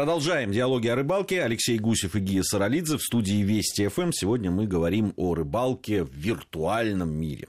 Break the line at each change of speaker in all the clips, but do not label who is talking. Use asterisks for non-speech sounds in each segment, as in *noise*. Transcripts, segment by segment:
Продолжаем диалоги о рыбалке. Алексей Гусев и Гия Саралидзе в студии Вести ФМ. Сегодня мы говорим о рыбалке в виртуальном мире.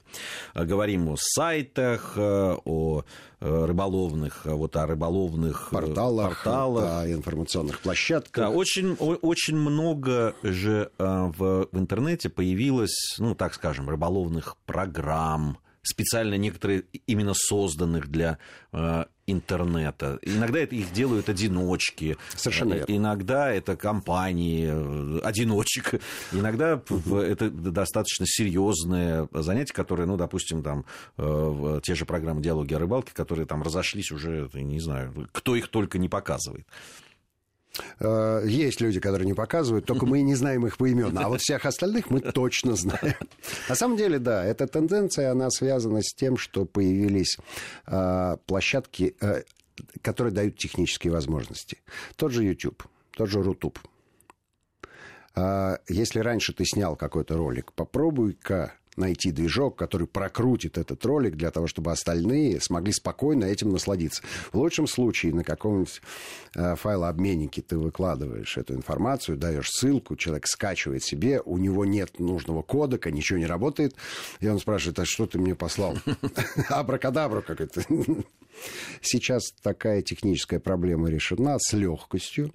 Говорим о сайтах, о рыболовных, вот о рыболовных
порталах,
порталах.
о информационных площадках.
Да, очень, очень много же в, в интернете появилось, ну, так скажем, рыболовных программ, специально некоторые именно созданных для э, интернета. Иногда это их делают одиночки.
Совершенно верно.
Иногда это компании э, одиночек. Иногда это достаточно серьезные занятия, которые, ну, допустим, там, э, те же программы «Диалоги о рыбалке», которые там разошлись уже, не знаю, кто их только не показывает.
Э, есть люди, которые не показывают, только мы не знаем их поименно. А вот всех остальных мы точно знаем. На самом деле, да, эта тенденция, она связана с тем, что появились э, площадки, э, которые дают технические возможности. Тот же YouTube, тот же Рутуб. Если раньше ты снял какой-то ролик, попробуй-ка найти движок, который прокрутит этот ролик для того, чтобы остальные смогли спокойно этим насладиться. В лучшем случае на каком-нибудь э, файлообменнике ты выкладываешь эту информацию, даешь ссылку, человек скачивает себе, у него нет нужного кодека, ничего не работает, и он спрашивает, а что ты мне послал? *laughs* Абракадабру какой-то. *laughs* Сейчас такая техническая проблема решена с легкостью.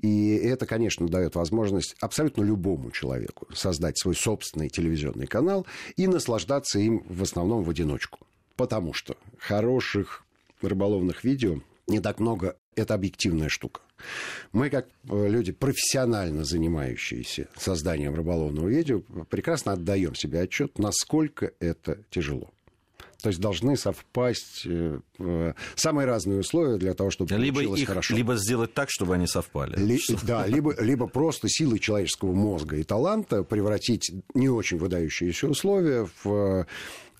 И это, конечно, дает возможность абсолютно любому человеку создать свой собственный телевизионный канал и наслаждаться им в основном в одиночку. Потому что хороших рыболовных видео не так много, это объективная штука. Мы, как э, люди, профессионально занимающиеся созданием рыболовного видео, прекрасно отдаем себе отчет, насколько это тяжело. То есть должны совпасть э, самые разные условия для того, чтобы
либо
получилось
их,
хорошо.
Либо сделать так, чтобы они совпали.
Ли, да, либо, либо просто силой человеческого мозга и таланта превратить не очень выдающиеся условия в,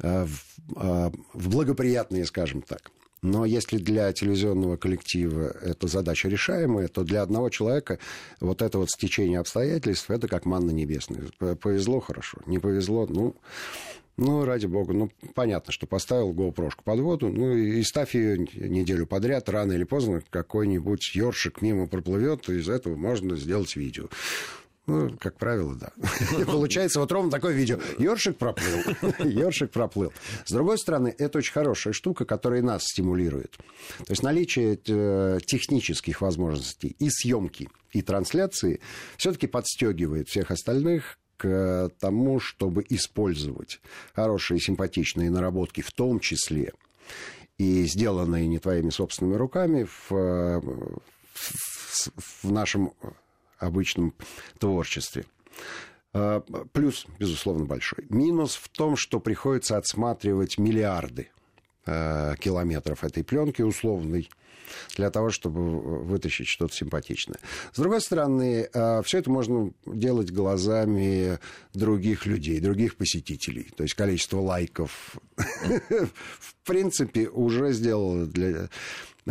э, в, э, в благоприятные, скажем так. Но если для телевизионного коллектива эта задача решаемая, то для одного человека вот это вот стечение обстоятельств, это как манна небесная. Повезло хорошо, не повезло, ну, ну, ради бога, ну, понятно, что поставил GoPro под воду, ну, и ставь ее неделю подряд, рано или поздно какой-нибудь ёршик мимо проплывет, и из этого можно сделать видео. Ну, как правило, да. И получается вот ровно такое видео. Ёршик проплыл. *laughs* Ёршик проплыл. С другой стороны, это очень хорошая штука, которая нас стимулирует. То есть наличие э, технических возможностей и съемки, и трансляции все-таки подстегивает всех остальных к тому, чтобы использовать хорошие симпатичные наработки, в том числе и сделанные не твоими собственными руками в, в, в нашем обычном творчестве. А, плюс, безусловно, большой. Минус в том, что приходится отсматривать миллиарды километров этой пленки условной для того, чтобы вытащить что-то симпатичное. С другой стороны, а, все это можно делать глазами других людей, других посетителей. То есть количество лайков, *laughs* в принципе, уже сделало для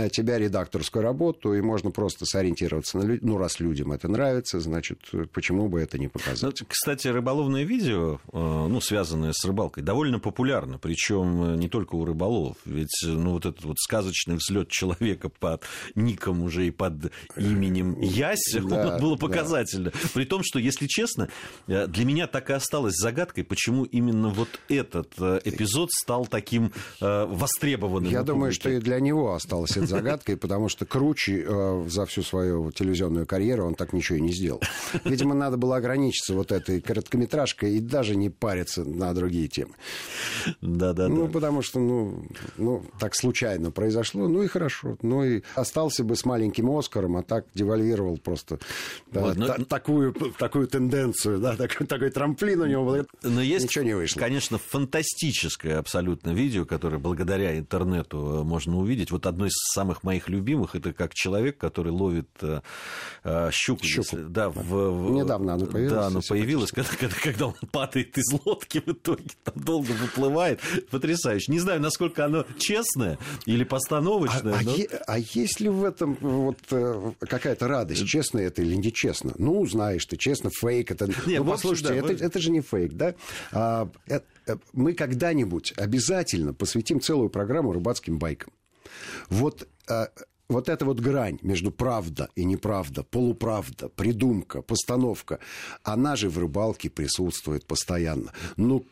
тебя редакторскую работу, и можно просто сориентироваться на людей. Ну, раз людям это нравится, значит, почему бы это не показать?
Ну, кстати, рыболовное видео, э, ну, связанное с рыбалкой, довольно популярно, причем э, не только у рыболовов. Ведь, ну, вот этот вот сказочный взлет человека под ником уже и под именем Ясь, *laughs* да, было показательно. Да. При том, что, если честно, э, для меня так и осталось загадкой, почему именно вот этот эпизод стал таким востребованным.
Я думаю, что и для него осталось будет загадкой, потому что круче э, за всю свою телевизионную карьеру он так ничего и не сделал. Видимо, надо было ограничиться вот этой короткометражкой и даже не париться на другие темы.
Да-да-да.
Ну, потому что, ну, ну, так случайно произошло, ну и хорошо. Ну и остался бы с маленьким Оскаром, а так девальвировал просто да, вот, но... та- такую, такую тенденцию, да, такой, такой трамплин у него был.
Но есть, Ничего не вышло. конечно, фантастическое абсолютно видео, которое благодаря интернету можно увидеть. Вот одно из самых моих любимых, это как человек, который ловит э, э щуку.
щуку.
Да, в, в...
Недавно она появилась.
Да, она появилась, когда, когда, когда он падает из лодки в итоге, там долго выплывает. Потрясающе. Не знаю, насколько оно честное или постановочное.
А,
а но...
а, е, а есть ли в этом вот э, какая-то радость, честно это или нечестно? Ну, знаешь ты, честно, фейк это...
Нет,
ну, послушайте, да, это, вы... это же не фейк, да? А, это, мы когда-нибудь обязательно посвятим целую программу рыбацким байкам. Вот а, вот эта вот грань между правда и неправда, полуправда, придумка, постановка, она же в рыбалке присутствует постоянно. Ну,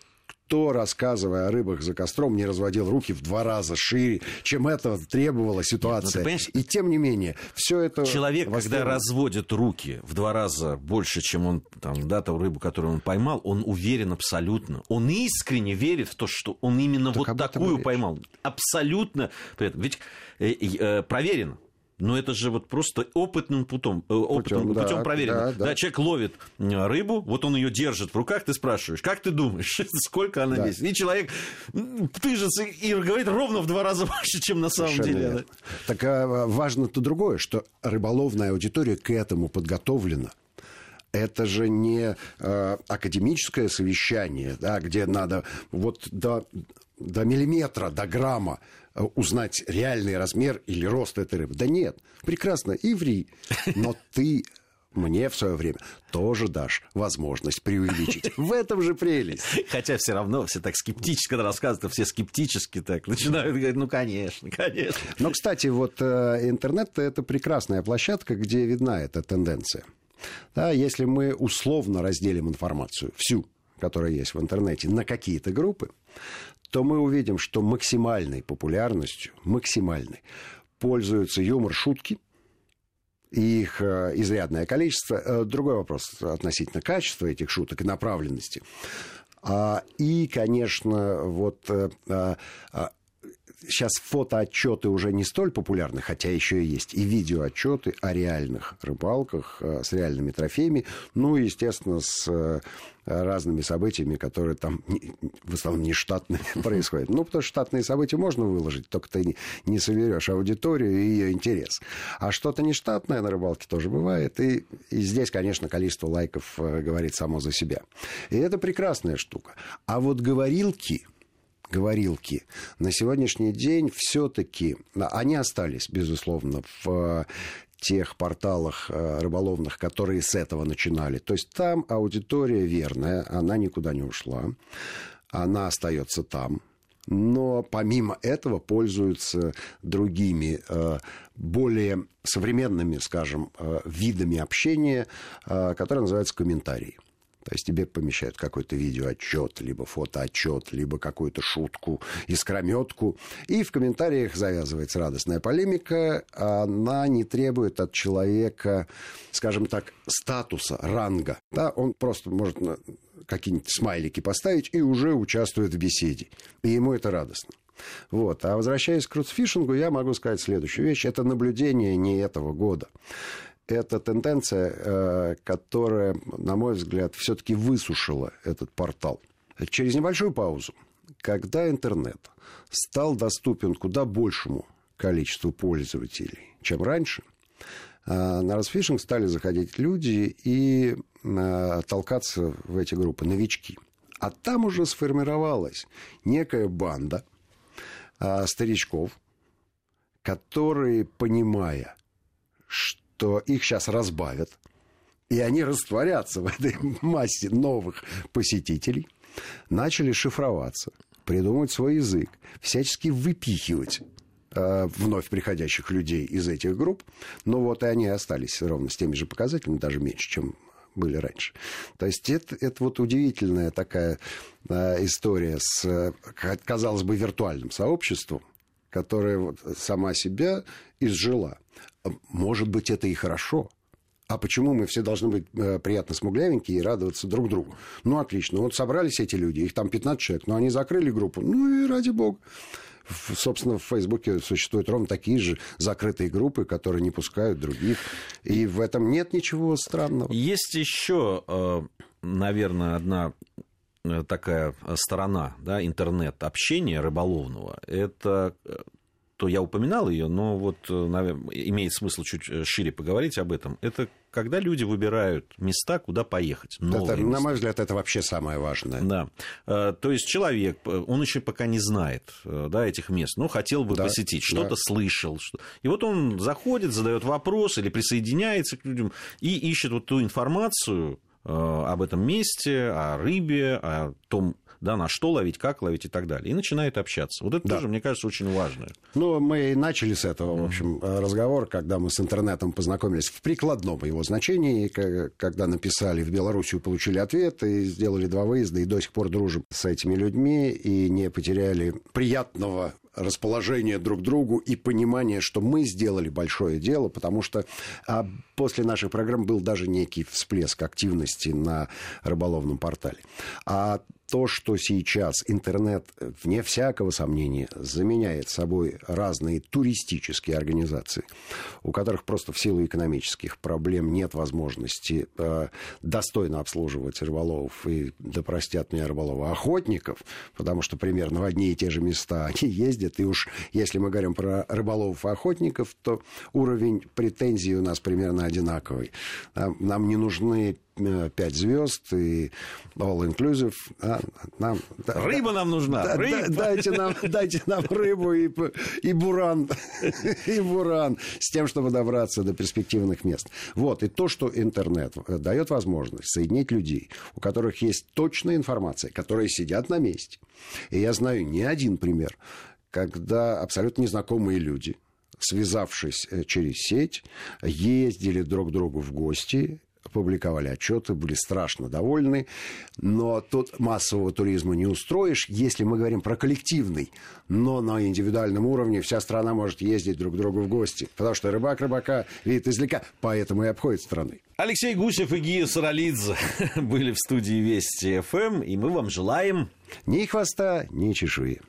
кто, рассказывая о рыбах за костром, не разводил руки в два раза шире, чем этого требовала ситуация. Нет, ну, и тем не менее, все это...
Человек, когда разводит руки в два раза больше, чем он, там, да, ту рыбу, которую он поймал, он уверен абсолютно. Он искренне верит в то, что он именно так вот такую поймал. Абсолютно. Ведь э, э, проверено. Но это же вот просто опытным путем, э, опытным путем, путем да, проверено. Да, да. да, человек ловит рыбу, вот он ее держит в руках, ты спрашиваешь, как ты думаешь, *laughs* сколько она да. весит? И человек пыжится и говорит ровно в два раза *laughs* больше, чем на самом Совершенно деле. Верно.
Так а, важно-то другое, что рыболовная аудитория к этому подготовлена это же не э, академическое совещание, да, где надо вот до, до миллиметра, до грамма Э, узнать реальный размер или рост этой рыбы. Да нет, прекрасно, и ври. Но ты мне в свое время тоже дашь возможность преувеличить. В этом же прелесть.
Хотя все равно все так скептически, когда рассказывают, все скептически так начинают говорить, ну, конечно, конечно.
Но, кстати, вот э, интернет – это прекрасная площадка, где видна эта тенденция. Да, если мы условно разделим информацию, всю, которая есть в интернете, на какие-то группы, то мы увидим, что максимальной популярностью, максимальной, пользуются юмор, шутки, и их э, изрядное количество. Э, другой вопрос относительно качества этих шуток и направленности. А, и, конечно, вот э, сейчас фотоотчеты уже не столь популярны, хотя еще и есть и видеоотчеты о реальных рыбалках с реальными трофеями, ну, естественно, с разными событиями, которые там в основном не штатные *laughs* происходят. Ну, потому что штатные события можно выложить, только ты не соберешь аудиторию и ее интерес. А что-то нештатное на рыбалке тоже бывает. И, и здесь, конечно, количество лайков э, говорит само за себя. И это прекрасная штука. А вот говорилки, говорилки на сегодняшний день все-таки, они остались, безусловно, в тех порталах э, рыболовных, которые с этого начинали. То есть там аудитория верная, она никуда не ушла, она остается там. Но помимо этого пользуются другими, э, более современными, скажем, э, видами общения, которые называются комментарии. То есть тебе помещают какой-то видеоотчет, либо фотоотчет, либо какую-то шутку, искрометку. И в комментариях завязывается радостная полемика. Она не требует от человека, скажем так, статуса, ранга. Да, он просто может какие-нибудь смайлики поставить и уже участвует в беседе. И ему это радостно. Вот. А возвращаясь к крутфишингу, я могу сказать следующую вещь. Это наблюдение не этого года это тенденция, э, которая, на мой взгляд, все-таки высушила этот портал. Через небольшую паузу, когда интернет стал доступен куда большему количеству пользователей, чем раньше, э, на расфишинг стали заходить люди и э, толкаться в эти группы, новички. А там уже сформировалась некая банда старичков, которые, понимая, что что их сейчас разбавят, и они растворятся в этой массе новых посетителей, начали шифроваться, придумывать свой язык, всячески выпихивать э, вновь приходящих людей из этих групп. Но вот и они остались ровно с теми же показателями, даже меньше, чем были раньше. То есть это, это вот удивительная такая э, история с, казалось бы, виртуальным сообществом, которое вот сама себя изжила. Может быть, это и хорошо. А почему мы все должны быть э, приятно смуглявенькие и радоваться друг другу? Ну, отлично. Вот собрались эти люди, их там 15 человек, но они закрыли группу. Ну и ради бога. Собственно, в Фейсбуке существуют ровно такие же закрытые группы, которые не пускают других. И в этом нет ничего странного.
Есть еще, э, наверное, одна такая сторона да, интернет-общения рыболовного. Это то я упоминал ее, но вот э, наверное, имеет смысл чуть э, шире поговорить об этом. Это когда люди выбирают места, куда поехать.
Это, места. на мой взгляд, это вообще самое важное.
Да. Э, то есть человек, он еще пока не знает да, этих мест, но хотел бы да, посетить, что-то да. слышал. Что... И вот он заходит, задает вопрос или присоединяется к людям и ищет вот ту информацию об этом месте, о рыбе, о том, да, на что ловить, как ловить и так далее. И начинает общаться. Вот это да. тоже, мне кажется, очень важно.
Ну, мы начали с этого, в общем, разговор, когда мы с интернетом познакомились в прикладном его значении, когда написали в Белоруссию, получили ответ и сделали два выезда, и до сих пор дружим с этими людьми, и не потеряли приятного расположение друг другу и понимание, что мы сделали большое дело, потому что а, после нашей программы был даже некий всплеск активности на рыболовном портале. А то, что сейчас интернет, вне всякого сомнения, заменяет собой разные туристические организации, у которых просто в силу экономических проблем нет возможности э, достойно обслуживать рыболовов и, да простят меня рыболовы, охотников, потому что примерно в одни и те же места они ездят, и уж если мы говорим про рыболовов и охотников, то уровень претензий у нас примерно одинаковый. Нам, не нужны Э, пять звезд и all inclusive.
А, нам, Рыба да, нам нужна. Да,
Рыба. дайте, нам, *laughs* дайте нам рыбу и, и буран. *laughs* и буран. С тем, чтобы добраться до перспективных мест. Вот. И то, что интернет э, дает возможность соединить людей, у которых есть точная информация, которые сидят на месте. И я знаю не один пример, когда абсолютно незнакомые люди, связавшись э, через сеть, ездили друг к другу в гости публиковали отчеты, были страшно довольны. Но тут массового туризма не устроишь, если мы говорим про коллективный. Но на индивидуальном уровне вся страна может ездить друг к другу в гости. Потому что рыбак рыбака видит издалека, поэтому и обходит страны.
Алексей Гусев и Гия Саралидзе *laughs* были в студии Вести ФМ, и мы вам желаем...
Ни хвоста, ни чешуи.